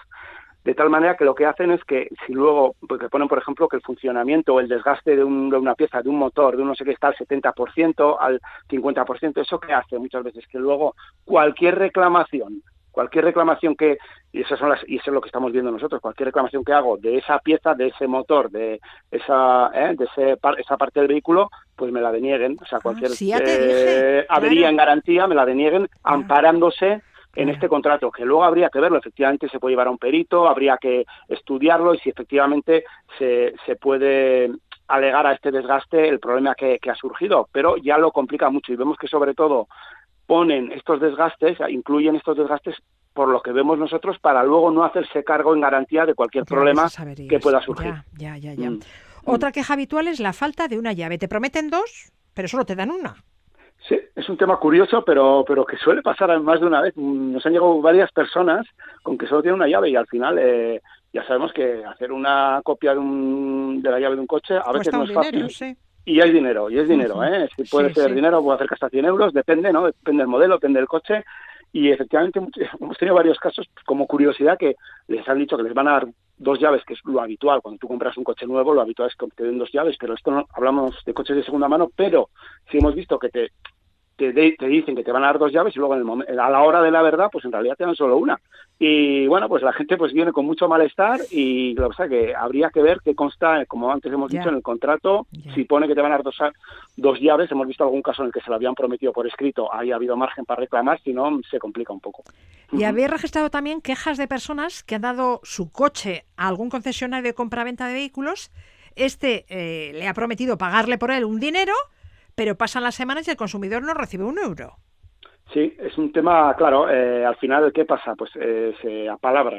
de tal manera que lo que hacen es que si luego porque ponen por ejemplo que el funcionamiento o el desgaste de, un- de una pieza de un motor de un no sé qué está al 70% al 50% eso que hace muchas veces que luego cualquier reclamación cualquier reclamación que y esas son las y eso es lo que estamos viendo nosotros cualquier reclamación que hago de esa pieza de ese motor de esa ¿eh? de ese par- esa parte del vehículo pues me la denieguen o sea cualquier Ah, sí, ya te eh, avería claro. en garantía me la denieguen Ah. amparándose en este contrato, que luego habría que verlo, efectivamente se puede llevar a un perito, habría que estudiarlo y si efectivamente se, se puede alegar a este desgaste el problema que, que ha surgido, pero ya lo complica mucho y vemos que sobre todo ponen estos desgastes, incluyen estos desgastes por lo que vemos nosotros para luego no hacerse cargo en garantía de cualquier problema que pueda surgir. Ya, ya, ya. ya. Mm. Otra queja habitual es la falta de una llave. Te prometen dos, pero solo te dan una. Sí, es un tema curioso, pero, pero que suele pasar más de una vez. Mm, Nos han llegado varias personas con que solo tienen una llave y al final eh, ya sabemos que hacer una copia de, un, de la llave de un coche a veces no es fácil. sí. Y hay dinero, y es dinero. ¿eh? Si puede Sí, ser sí. dinero, puede hacer que hasta 100 euros, depende, ¿no? Depende del modelo, depende del coche. Y efectivamente hemos tenido varios casos como curiosidad que les han dicho que les van a dar dos llaves, que es lo habitual. Cuando tú compras un coche nuevo, lo habitual es que te den dos llaves, pero esto no, hablamos de coches de segunda mano, pero si hemos visto que te, te, de- te dicen que te van a dar dos llaves y luego en el a la hora de la verdad, pues en realidad te dan solo una. Y bueno, pues la gente pues viene con mucho malestar y lo que pasa que habría que ver qué consta, como antes hemos Ya. dicho, en el contrato, Ya. si pone que te van a dar dos, dos llaves, hemos visto algún caso en el que se lo habían prometido por escrito, ahí ha habido margen para reclamar, si no se complica un poco. Y habéis registrado también quejas de personas que han dado su coche a algún concesionario de compra-venta de vehículos. Este eh, le ha prometido pagarle por él un dinero, pero pasan las semanas y el consumidor no recibe un euro. Sí, es un tema, claro, eh, al final, ¿qué pasa? Pues eh, se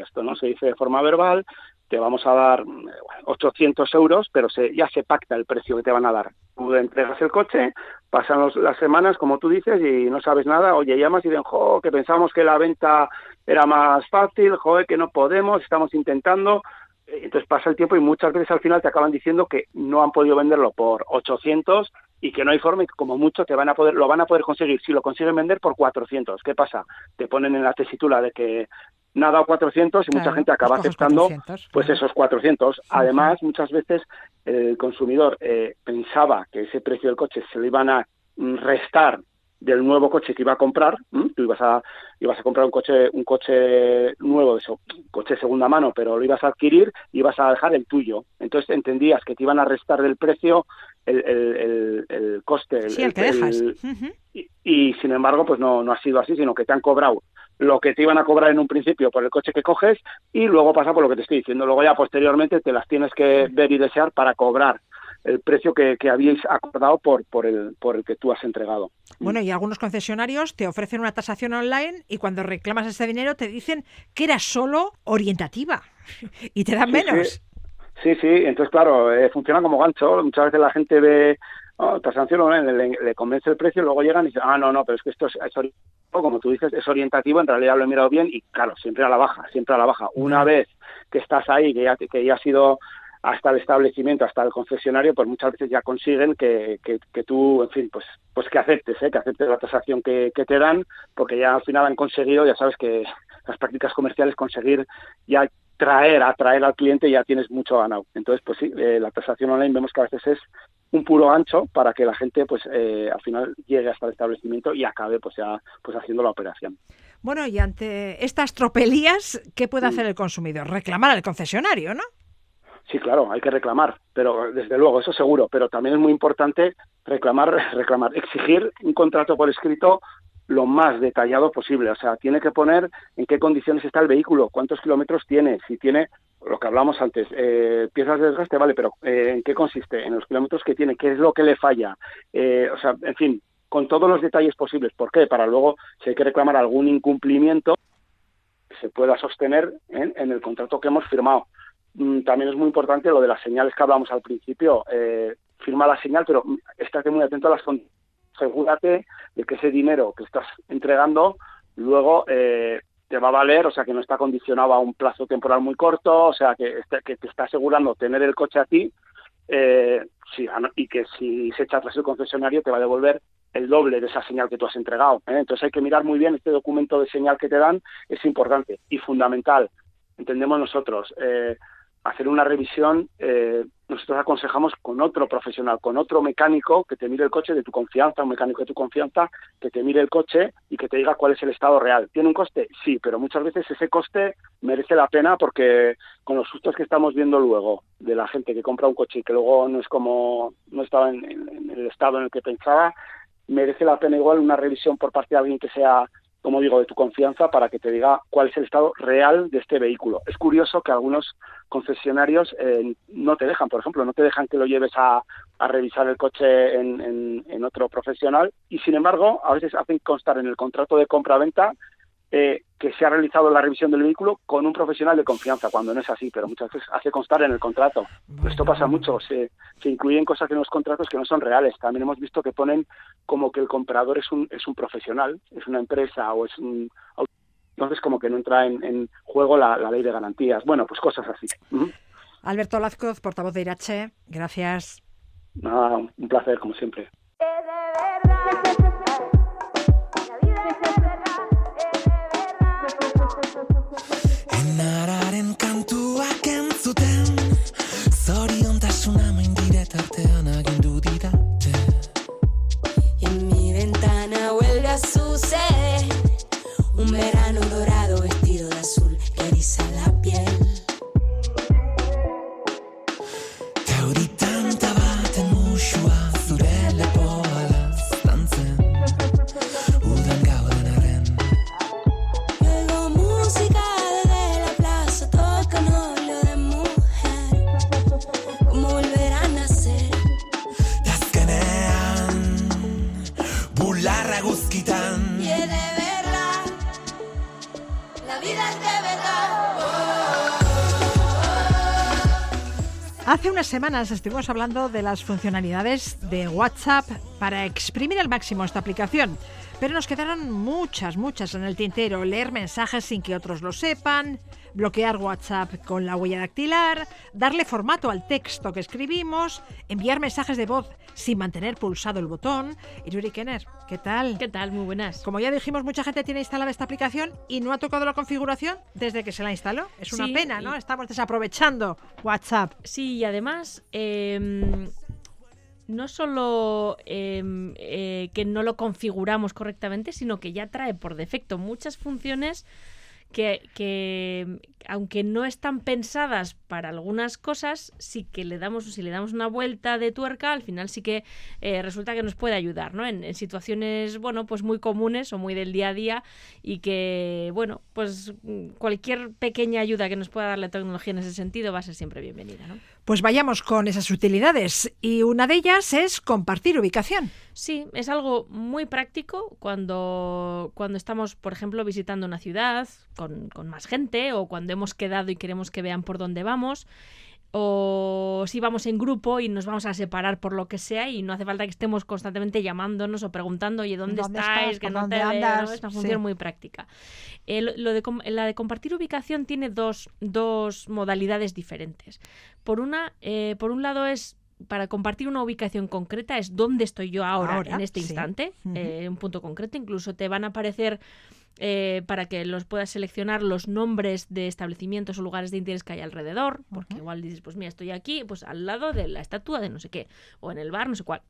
esto, ¿no? Se dice de forma verbal, te vamos a dar mm, 800 euros, pero se, ya se pacta el precio que te van a dar. Tú entregas el coche, pasan los- las semanas, como tú dices, y no sabes nada, oye, llamas y dicen, jo, que pensamos que la venta era más fácil, joder, que no podemos, estamos intentando. Entonces pasa el tiempo y muchas veces al final te acaban diciendo que no han podido venderlo por 800 y que no hay forma y que como mucho te van a poder lo van a poder conseguir si lo consiguen vender por 400. ¿Qué pasa? Te ponen en la tesitura de que nada a 400 y mucha gente acaba pues aceptando 400, pues claro. esos 400. Además, muchas veces el consumidor eh, pensaba que ese precio del coche se lo iban a mm, restar del nuevo coche que iba a comprar. ¿m? Tú ibas a ibas a comprar un coche un coche nuevo, eso, coche de segunda mano, pero lo ibas a adquirir y ibas a dejar el tuyo. Entonces entendías que te iban a restar del precio el, el, el, el coste. el- Sí, el que dejas. y, y, sin embargo pues no, no ha sido así, sino que te han cobrado lo que te iban a cobrar en un principio por el coche que coges y luego pasa por lo que te estoy diciendo. Luego ya posteriormente te las tienes que ver y desear para cobrar el precio que, que habíais acordado por, por, el, por el que tú has entregado. Bueno, y algunos concesionarios te ofrecen una tasación online y cuando reclamas ese dinero te dicen que era solo orientativa y te dan Sí, menos. Sí, sí, sí. entonces claro, eh, funciona como gancho. Muchas veces la gente ve oh, tasación online, le, le convence el precio, luego llegan y dicen, ah, no, no, pero es que esto es, es orientativo, como tú dices, es orientativo, en realidad lo he mirado bien y claro, siempre a la baja, siempre a la baja. Una vez que estás ahí, que ya, que ya has ido hasta el establecimiento, hasta el concesionario, pues muchas veces ya consiguen que, que, que tú, en fin, pues pues que aceptes, ¿eh? que aceptes la tasación que, que te dan, porque ya al final han conseguido, ya sabes que las prácticas comerciales conseguir ya traer, atraer al cliente ya tienes mucho ganado. Entonces, pues sí, eh, la tasación online vemos que a veces es un puro ancho para que la gente pues eh, al final llegue hasta el establecimiento y acabe pues ya pues haciendo la operación. Bueno, y ante estas tropelías, ¿qué puede Mm. hacer el consumidor? Reclamar al concesionario, ¿no? Sí, claro, hay que reclamar, pero desde luego, eso seguro, pero también es muy importante reclamar, reclamar, exigir un contrato por escrito lo más detallado posible, o sea, tiene que poner en qué condiciones está el vehículo, cuántos kilómetros tiene, si tiene lo que hablamos antes, eh, piezas de desgaste, vale, pero eh, ¿en qué consiste? En los kilómetros que tiene, qué es lo que le falla, eh, o sea, en fin, con todos los detalles posibles. ¿Por qué? Para luego, si hay que reclamar algún incumplimiento, se pueda sostener en, en el contrato que hemos firmado. Mm, También es muy importante lo de las señales que hablamos al principio. Eh, firma la señal, pero estate muy atento a las condiciones. Asegúrate de que ese dinero que estás entregando luego eh, te va a valer, o sea, que no está condicionado a un plazo temporal muy corto, o sea, que, este- que te está asegurando tener el coche a ti eh, sí, y que si se echa atrás el concesionario te va a devolver el doble de esa señal que tú has entregado. ¿eh? Entonces hay que mirar muy bien este documento de señal que te dan, es importante y fundamental, entendemos nosotros. Hacer una revisión, eh, nosotros aconsejamos con otro profesional, con otro mecánico que te mire el coche de tu confianza, un mecánico de tu confianza, que te mire el coche y que te diga cuál es el estado real. ¿Tiene un coste? Sí, pero muchas veces ese coste merece la pena porque con los sustos que estamos viendo luego de la gente que compra un coche y que luego no es como, no estaba en, en- el estado en el que pensaba, merece la pena igual una revisión por parte de alguien que sea como digo, de tu confianza para que te diga cuál es el estado real de este vehículo. Es curioso que algunos concesionarios eh, no te dejan, por ejemplo, no te dejan que lo lleves a, a revisar el coche en, en- en otro profesional y, sin embargo, a veces hacen constar en el contrato de compra-venta eh, que se ha realizado la revisión del vehículo con un profesional de confianza, cuando no es así, pero muchas veces hace constar en el contrato. Esto pasa mucho, se, se incluyen cosas en los contratos que no son reales. También hemos visto que ponen como que el comprador es un, es un profesional, es una empresa o es un... Entonces como que no entra en, en juego la, la ley de garantías. Bueno, pues cosas así. Alberto Lazcoz, portavoz de Irache, gracias. Nada, un placer, como siempre. Enararen kantuak entzuten Zoriontasuna maindire tartean agindu didate. Y en mi ventana vuelve a suceder un verano semanas estuvimos hablando de las funcionalidades de WhatsApp para exprimir al máximo esta aplicación, pero nos quedaron muchas, muchas en el tintero. Leer mensajes sin que otros lo sepan, bloquear WhatsApp con la huella dactilar, darle formato al texto que escribimos, enviar mensajes de voz sin mantener pulsado el botón. Y Yuri Kenner, ¿qué tal? ¿Qué tal? Muy buenas. Como ya dijimos, mucha gente tiene instalada esta aplicación y no ha tocado la configuración desde que se la instaló. Es una Sí, pena, ¿no? y- Estamos desaprovechando WhatsApp. Sí, y además, eh, no solo eh, eh, que no lo configuramos correctamente, sino que ya trae por defecto muchas funciones que, que, aunque no están pensadas para algunas cosas, sí que le damos, si le damos una vuelta de tuerca, al final sí que eh, resulta que nos puede ayudar, ¿no? En, en situaciones, bueno, pues muy comunes o muy del día a día y que, bueno, pues cualquier pequeña ayuda que nos pueda dar la tecnología en ese sentido va a ser siempre bienvenida, ¿no? Pues vayamos con esas utilidades y una de ellas es compartir ubicación. Sí, es algo muy práctico cuando, cuando estamos, por ejemplo, visitando una ciudad con, con más gente o cuando hemos quedado y queremos que vean por dónde vamos. O si vamos en grupo y nos vamos a separar por lo que sea y no hace falta que estemos constantemente llamándonos o preguntando, oye, ¿dónde, ¿Dónde estáis? estás? Que ¿Por no dónde te veo", andas? Es una función Sí. muy práctica. Eh, lo- de la de compartir ubicación tiene dos, dos modalidades diferentes. Por, una, eh, por un lado es para compartir una ubicación concreta, es dónde estoy yo ahora, Ahora, en este sí. instante, eh, un punto concreto. Incluso te van a aparecer eh, para que los puedas seleccionar los nombres de establecimientos o lugares de interés que hay alrededor, porque igual dices, pues mira, estoy aquí, pues al lado de la estatua de no sé qué, o en el bar, no sé cuál.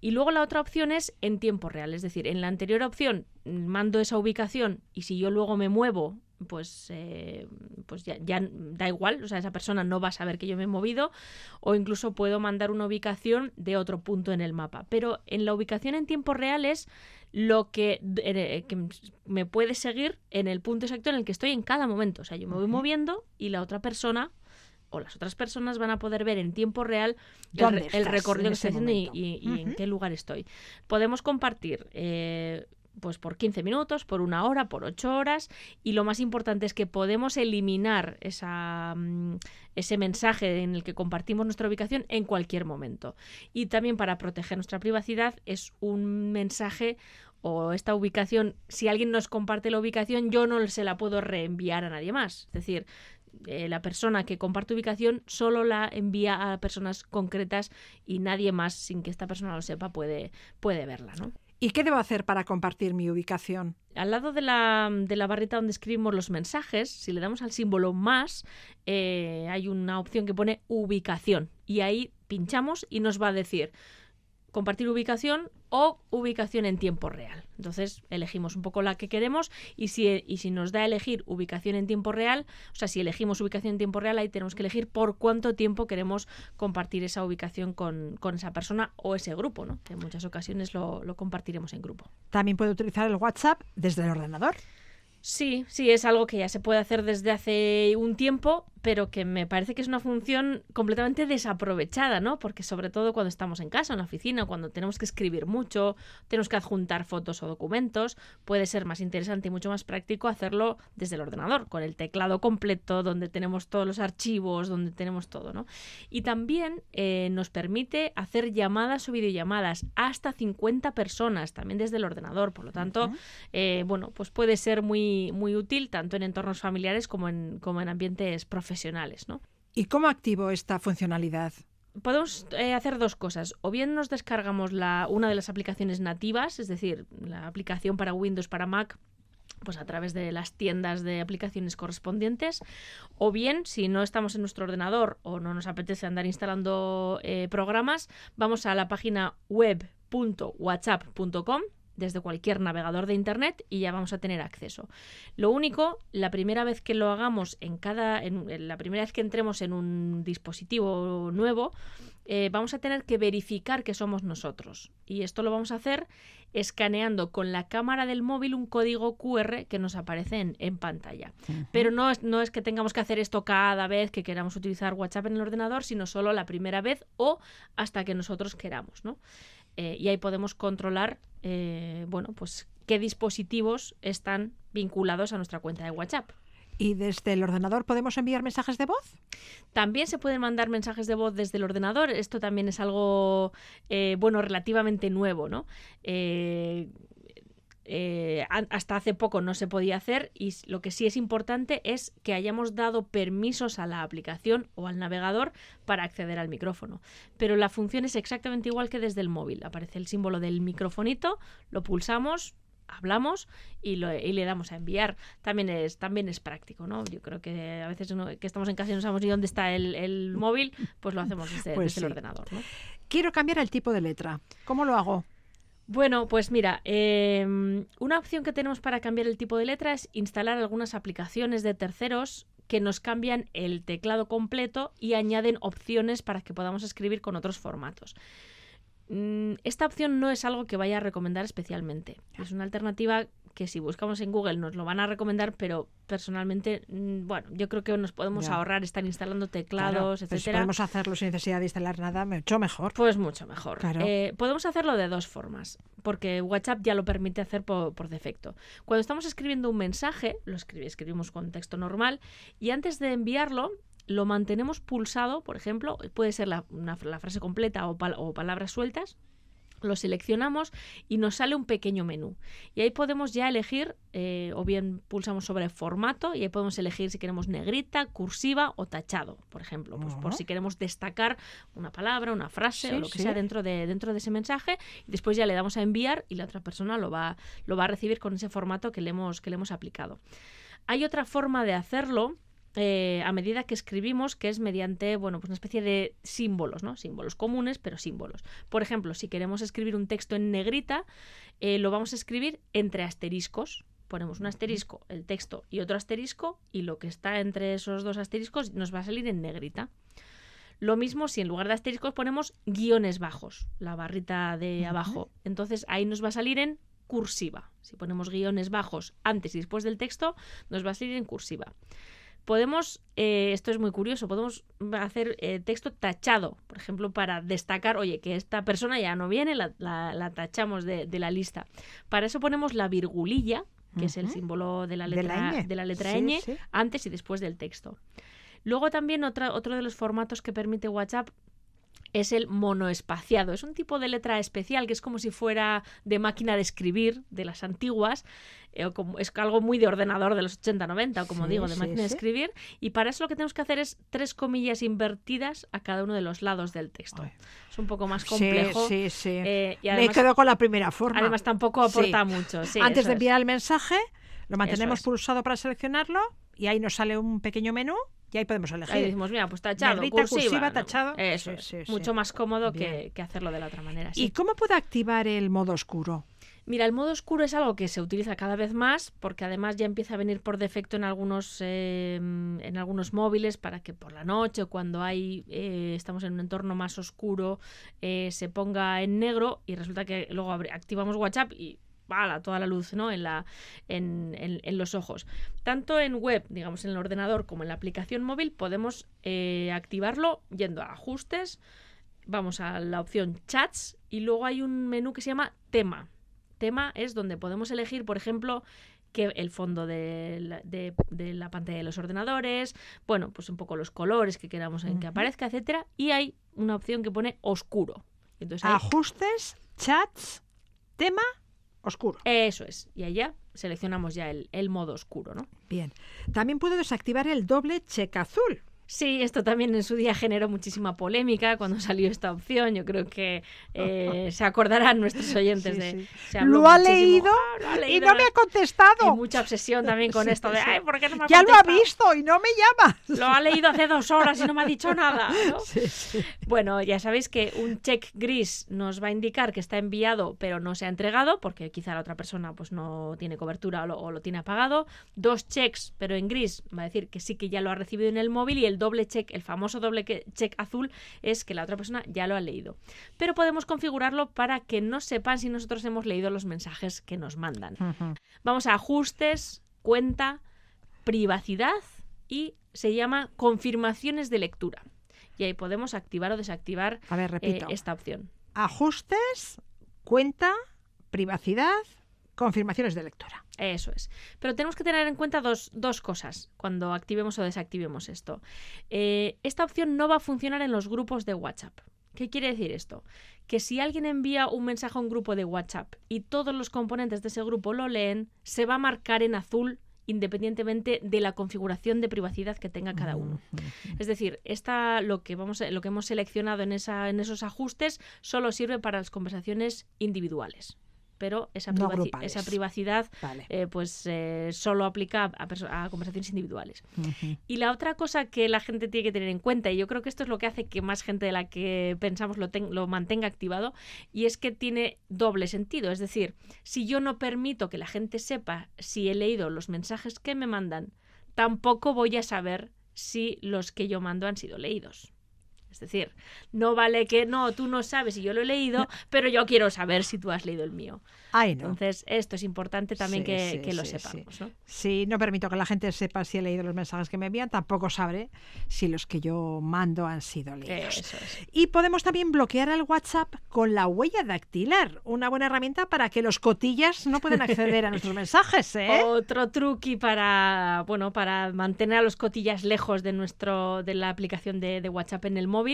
Y luego la otra opción es en tiempo real, es decir, en la anterior opción mm, mando esa ubicación y si yo luego me muevo, pues, eh, pues ya, ya da igual, o sea, esa persona no va a saber que yo me he movido o incluso puedo mandar una ubicación de otro punto en el mapa. Pero en la ubicación en tiempo real es lo que, eh, que me puede seguir en el punto exacto en el que estoy en cada momento. O sea, yo me voy moviendo y la otra persona o las otras personas van a poder ver en tiempo real el, ¿Dónde re- el estás recorrido que estoy haciendo y, en qué lugar estoy. Podemos compartir eh, pues por 15 minutos, por una hora, por 8 horas y lo más importante es que podemos eliminar esa, mm, ese mensaje en el que compartimos nuestra ubicación en cualquier momento. Y también para proteger nuestra privacidad es un mensaje o esta ubicación, si alguien nos comparte la ubicación, yo no se la puedo reenviar a nadie más. Es decir, eh, la persona que comparte ubicación solo la envía a personas concretas y nadie más, sin que esta persona lo sepa, puede, puede verla, ¿no? ¿Y qué debo hacer para compartir mi ubicación? Al lado de la, de la barrita donde escribimos los mensajes, si le damos al símbolo más, eh, hay una opción que pone ubicación. Y ahí pinchamos y nos va a decir compartir ubicación o ubicación en tiempo real. Entonces elegimos un poco la que queremos y si, y si nos da a elegir ubicación en tiempo real, o sea, si elegimos ubicación en tiempo real, ahí tenemos que elegir por cuánto tiempo queremos compartir esa ubicación con, con esa persona o ese grupo, ¿no? Que en muchas ocasiones lo, lo compartiremos en grupo. También puedo utilizar el WhatsApp desde el ordenador. Sí, sí, es algo que ya se puede hacer desde hace un tiempo, pero que me parece que es una función completamente desaprovechada, ¿no? Porque sobre todo cuando estamos en casa, en la oficina, cuando tenemos que escribir mucho, tenemos que adjuntar fotos o documentos, puede ser más interesante y mucho más práctico hacerlo desde el ordenador, con el teclado completo, donde tenemos todos los archivos, donde tenemos todo, ¿no? Y también eh, nos permite hacer llamadas o videollamadas hasta 50 personas, también desde el ordenador, por lo tanto, eh, bueno, pues puede ser muy, muy útil tanto en entornos familiares como en, como en ambientes profesionales, ¿no? ¿Y cómo activo esta funcionalidad? Podemos eh, hacer dos cosas. O bien nos descargamos la, una de las aplicaciones nativas, es decir, la aplicación para Windows, para Mac, pues a través de las tiendas de aplicaciones correspondientes, o bien, si no estamos en nuestro ordenador o no nos apetece andar instalando eh, programas, vamos a la página web.whatsapp.com desde cualquier navegador de internet y ya vamos a tener acceso. Lo único, la primera vez que lo hagamos en cada, en, en la primera vez que entremos en un dispositivo nuevo, eh, vamos a tener que verificar que somos nosotros. Y esto lo vamos a hacer escaneando con la cámara del móvil un código QR que nos aparece en, en pantalla. Pero no es, no es que tengamos que hacer esto cada vez que queramos utilizar WhatsApp en el ordenador, sino solo la primera vez o hasta que nosotros queramos, ¿no? Eh, y ahí podemos controlar, eh, bueno, pues qué dispositivos están vinculados a nuestra cuenta de WhatsApp. ¿Y desde el ordenador podemos enviar mensajes de voz? También se pueden mandar mensajes de voz desde el ordenador. Esto también es algo, eh, bueno, relativamente nuevo, ¿no? Eh, eh, hasta hace poco no se podía hacer y lo que sí es importante es que hayamos dado permisos a la aplicación o al navegador para acceder al micrófono. Pero la función es exactamente igual que desde el móvil. Aparece el símbolo del microfonito, lo pulsamos, hablamos y, lo- y le damos a enviar. También es, también es práctico, ¿no? Yo creo que a veces uno- que estamos en casa y no sabemos ni dónde está el, el móvil, pues lo hacemos desde, Pues desde sí. el ordenador, ¿no? Quiero cambiar el tipo de letra. ¿Cómo lo hago? Bueno, pues mira, eh, una opción que tenemos para cambiar el tipo de letra es instalar algunas aplicaciones de terceros que nos cambian el teclado completo y añaden opciones para que podamos escribir con otros formatos. Mm, Esta opción no es algo que vaya a recomendar especialmente. Es una alternativa que si buscamos en Google nos lo van a recomendar, pero personalmente, mm, bueno, yo creo que nos podemos Ya. ahorrar estar instalando Claro, teclados, pues si etcétera. podemos hacerlo sin necesidad de instalar nada, mucho mejor. Pues mucho mejor. Claro. Eh, podemos hacerlo de dos formas, porque WhatsApp ya lo permite hacer por, por defecto. Cuando estamos escribiendo un mensaje, lo escribi- escribimos con texto normal, y antes de enviarlo, lo mantenemos pulsado, por ejemplo, puede ser la, una- la frase completa o, pal- o palabras sueltas, lo seleccionamos y nos sale un pequeño menú. Y ahí podemos ya elegir, eh, o bien pulsamos sobre formato, y ahí podemos elegir si queremos negrita, cursiva o tachado, por ejemplo. Pues por si queremos destacar una palabra, una frase Sí, o lo que sí. sea dentro de, dentro de ese mensaje. Y después ya le damos a enviar y la otra persona lo va, lo va a recibir con ese formato que le hemos, que le hemos aplicado. Hay otra forma de hacerlo eh, a medida que escribimos, que es mediante, bueno, pues una especie de símbolos, ¿no? Símbolos comunes, pero símbolos. Por ejemplo, si queremos escribir un texto en negrita, eh, lo vamos a escribir entre asteriscos. Ponemos un asterisco, el texto y otro asterisco, y lo que está entre esos dos asteriscos nos va a salir en negrita. Lo mismo si en lugar de asteriscos ponemos guiones bajos, la barrita de abajo. Entonces ahí nos va a salir en cursiva. Si ponemos guiones bajos antes y después del texto, nos va a salir en cursiva. Podemos, eh, esto es muy curioso, podemos hacer eh, texto tachado, por ejemplo, para destacar, oye, que esta persona ya no viene, la, la- la tachamos de, de la lista. Para eso ponemos la virgulilla, que es el símbolo de la De la letra, de la letra Sí, ñ, sí. antes y después del texto. Luego también otra, otro de los formatos que permite WhatsApp es el monoespaciado. Es un tipo de letra especial que es como si fuera de máquina de escribir de las antiguas. eh, o como, es algo muy de ordenador de los 80-90, o como Sí, digo, de sí, máquina de escribir. Y para eso lo que tenemos que hacer es tres comillas invertidas a cada uno de los lados del texto. Ay. Es un poco más complejo. sí, sí. eh, y Me además, quedo con la primera forma. además tampoco aporta mucho. Antes de es. enviar el mensaje, lo mantenemos es. pulsado para seleccionarlo y ahí nos sale un pequeño menú y ahí podemos elegir. Ahí decimos, mira, pues tachado, Negrita, cursiva, cursiva, ¿no? tachado. Eso Sí, es. sí, sí. Mucho más cómodo que, que hacerlo de la otra manera. ¿Y cómo puedo activar el modo oscuro? Mira, el modo oscuro es algo que se utiliza cada vez más porque además ya empieza a venir por defecto en algunos eh, en algunos móviles para que por la noche o cuando hay eh, estamos en un entorno más oscuro eh, se ponga en negro y resulta que luego activamos WhatsApp y ¡bala! toda la luz ¿no? en, la, en, en- en los ojos. Tanto en web, digamos en el ordenador, como en la aplicación móvil, podemos eh, activarlo yendo a ajustes, vamos a la opción chats y luego hay un menú que se llama tema. Tema es donde podemos elegir, por ejemplo, que el fondo de la, de- de la pantalla de los ordenadores, bueno, pues un poco los colores que queramos en que aparezca, etcétera, y hay una opción que pone oscuro. Entonces Ajustes, chats, tema, oscuro. eso es, y allá seleccionamos ya el, el modo oscuro, ¿no? Bien. También puedo desactivar el doble cheque azul. Sí, esto también en su día generó muchísima polémica cuando salió esta opción. Yo creo que eh, se acordarán nuestros oyentes Sí, de. sí. se Lo ha leído Ah, lo ha y no me ha contestado. mucha obsesión también con Sí, esto de, ay, ¿por qué no me ha Ya lo ha visto y no me llama. Lo ha leído hace dos horas y no me ha dicho nada. ¿no? Bueno, ya sabéis que un check gris nos va a indicar que está enviado pero no se ha entregado porque quizá la otra persona pues no tiene cobertura o lo, o lo tiene apagado. Dos checks pero en gris va a decir que sí que ya lo ha recibido en el móvil y el doble check, el famoso doble check azul es que la otra persona ya lo ha leído. Pero podemos configurarlo para que no sepan si nosotros hemos leído los mensajes que nos mandan. Vamos a ajustes, cuenta, privacidad y se llama confirmaciones de lectura. Y ahí podemos activar o desactivar A ver, eh, repito. esta opción. Ajustes, cuenta, privacidad, confirmaciones de lectura. Eso es. Pero tenemos que tener en cuenta dos, dos cosas cuando activemos o desactivemos esto. Eh, esta opción no va a funcionar en los grupos de WhatsApp. ¿Qué quiere decir esto? Que si alguien envía un mensaje a un grupo de WhatsApp y todos los componentes de ese grupo lo leen, se va a marcar en azul independientemente de la configuración de privacidad que tenga cada uno. Es decir, esta, lo, que vamos lo que hemos seleccionado en, esa, en esos ajustes solo sirve para las conversaciones individuales. Pero esa, No privaci- grupales. esa privacidad Vale. eh, pues eh, solo aplica a, conversaciones individuales. Y la otra cosa que la gente tiene que tener en cuenta, y yo creo que esto es lo que hace que más gente de la que pensamos lo, lo mantenga activado, y es que tiene doble sentido. Es decir, si yo no permito que la gente sepa si he leído los mensajes que me mandan, tampoco voy a saber si los que yo mando han sido leídos. Es decir, no vale que no, tú no sabes si yo lo he leído, pero yo quiero saber si tú has leído el mío. Ay, no. Entonces, esto es importante también Sí, que, sí, que lo sí, sepamos. ¿no? Si no permito que la gente sepa si he leído los mensajes que me envían, tampoco sabré si los que yo mando han sido leídos. Eso es. Y podemos también bloquear el WhatsApp con la huella dactilar, una buena herramienta para que los cotillas no puedan acceder a nuestros mensajes, ¿eh? Otro truqui para bueno para mantener a los cotillas lejos de nuestro de la aplicación de, de WhatsApp en el móvil,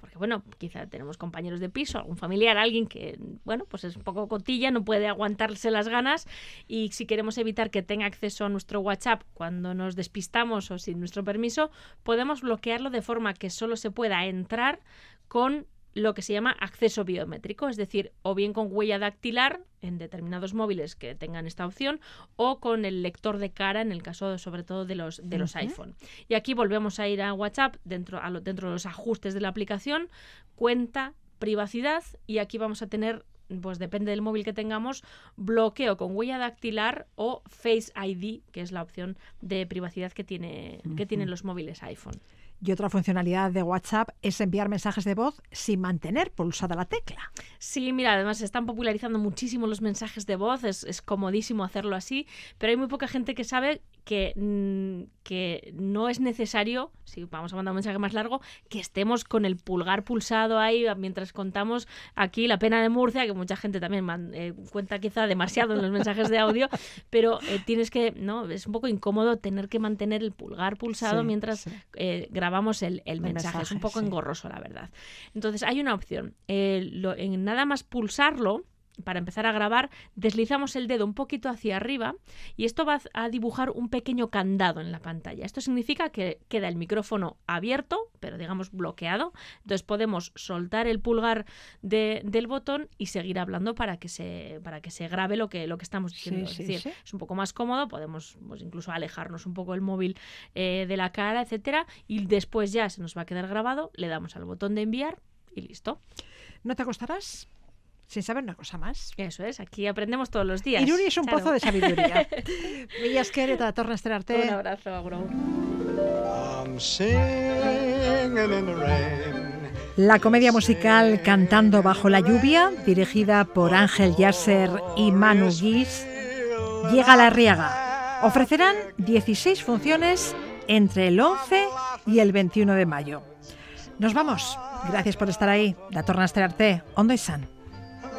porque bueno, quizá tenemos compañeros de piso, algún familiar, alguien que bueno, pues es un poco cotilla, no puede aguantarse las ganas y si queremos evitar que tenga acceso a nuestro WhatsApp cuando nos despistamos o sin nuestro permiso, podemos bloquearlo de forma que solo se pueda entrar con lo que se llama acceso biométrico, es decir, o bien con huella dactilar en determinados móviles que tengan esta opción o con el lector de cara en el caso sobre todo de los de los iPhone. Y aquí volvemos a ir a WhatsApp dentro a lo- dentro de los ajustes de la aplicación, cuenta, privacidad y aquí vamos a tener pues depende del móvil que tengamos, bloqueo con huella dactilar o Face ID, que es la opción de privacidad que tiene que tienen los móviles iPhone. Y otra funcionalidad de WhatsApp es enviar mensajes de voz sin mantener pulsada la tecla. Sí, mira, además se están popularizando muchísimo los mensajes de voz, es, es comodísimo hacerlo así, pero hay muy poca gente que sabe que, mm, que no es necesario, si vamos a mandar un mensaje más largo, que estemos con el pulgar pulsado ahí mientras contamos aquí la pena de Murcia, que mucha gente también man- eh, cuenta quizá demasiado en los mensajes de audio, pero eh, tienes que, ¿no? Es un poco incómodo tener que mantener el pulgar pulsado Sí, mientras sí. eh, grabamos grabamos el, el mensaje. Es un poco sí. engorroso, la verdad. Entonces hay una opción. Eh, lo- en nada más pulsarlo, para empezar a grabar, deslizamos el dedo un poquito hacia arriba y esto va a dibujar un pequeño candado en la pantalla. Esto significa que queda el micrófono abierto, pero digamos bloqueado. Entonces podemos soltar el pulgar de- del botón y seguir hablando para que se, para que se grabe lo que, lo que estamos diciendo. Sí, es sí, decir, sí. es un poco más cómodo, podemos pues, incluso alejarnos un poco el móvil eh, de la cara, etcétera, y después ya se nos va a quedar grabado, le damos al botón de enviar y listo. ¿No te acostarás sin saber una cosa más? Eso es, aquí aprendemos todos los días. Iruri es un Claro. pozo de sabiduría. Mila esker eta torna Un esterarte. abrazo, rain. La comedia musical Cantando bajo la lluvia, dirigida por Ángel Yasser y Manu Guis, llega a la Riaga. Ofrecerán 16 funciones entre el 11 y el 21 de mayo. Nos vamos. Gracias por estar ahí. Da torna esterarte. Ondo izan.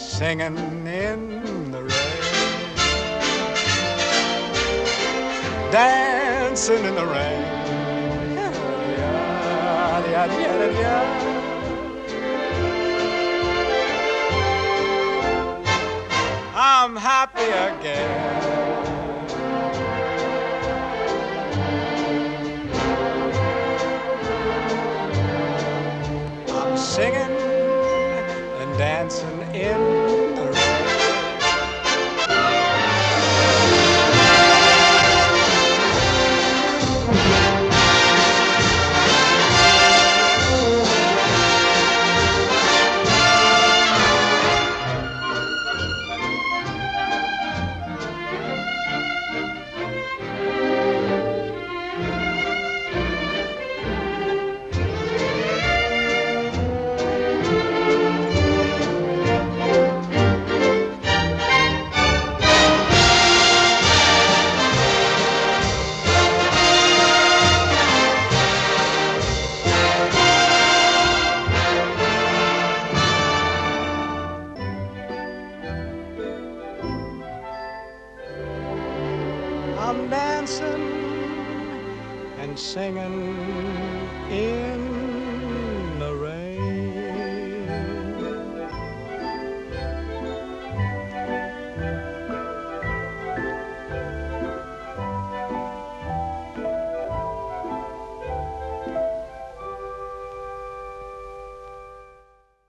singing in the rain, dancing in the rain. I'm happy again.